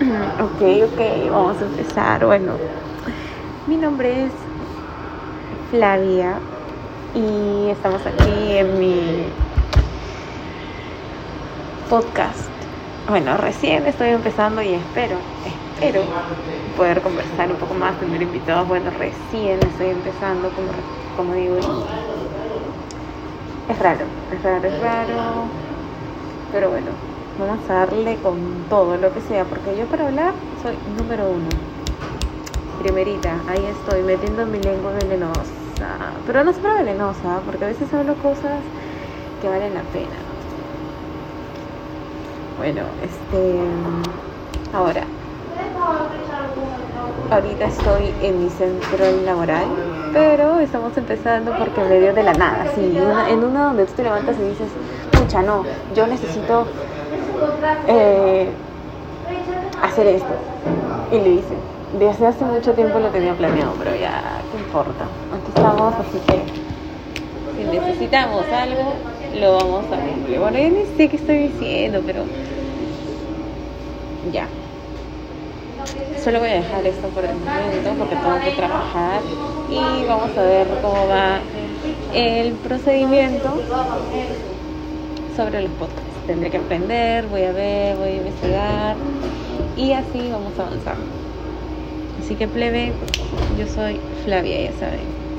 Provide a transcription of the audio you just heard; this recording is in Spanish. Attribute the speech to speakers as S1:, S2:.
S1: ok, ok, vamos a empezar. Bueno, mi nombre es Flavia y estamos aquí en mi podcast. Bueno, recién estoy empezando y espero, espero poder conversar un poco más, tener invitados. Bueno, recién estoy empezando, como, como digo, es raro, es raro, es raro, pero bueno, vamos a darle con todo lo que sea, porque yo para hablar soy número uno. Primerita, ahí estoy metiendo mi lengua venenosa, pero no solo venenosa, porque a veces hablo cosas que valen la pena. Bueno, este, ahora, ahorita estoy en mi centro laboral, pero estamos empezando porque me dio de la nada, sí, en uno donde tú te levantas y dices, pucha, no, yo necesito eh, hacer esto. Y lo hice. Desde hace mucho tiempo lo tenía planeado, pero ya, ¿qué importa? Aquí estamos, así que si necesitamos algo, lo vamos a cumplir. Bueno, yo ni sé qué estoy diciendo, pero ya. Solo voy a dejar esto por el momento porque tengo que trabajar y vamos a ver cómo va el procedimiento sobre los podcasts tendré que aprender, voy a ver, voy a investigar y así vamos a avanzar. Así que plebe, yo soy Flavia, ya saben.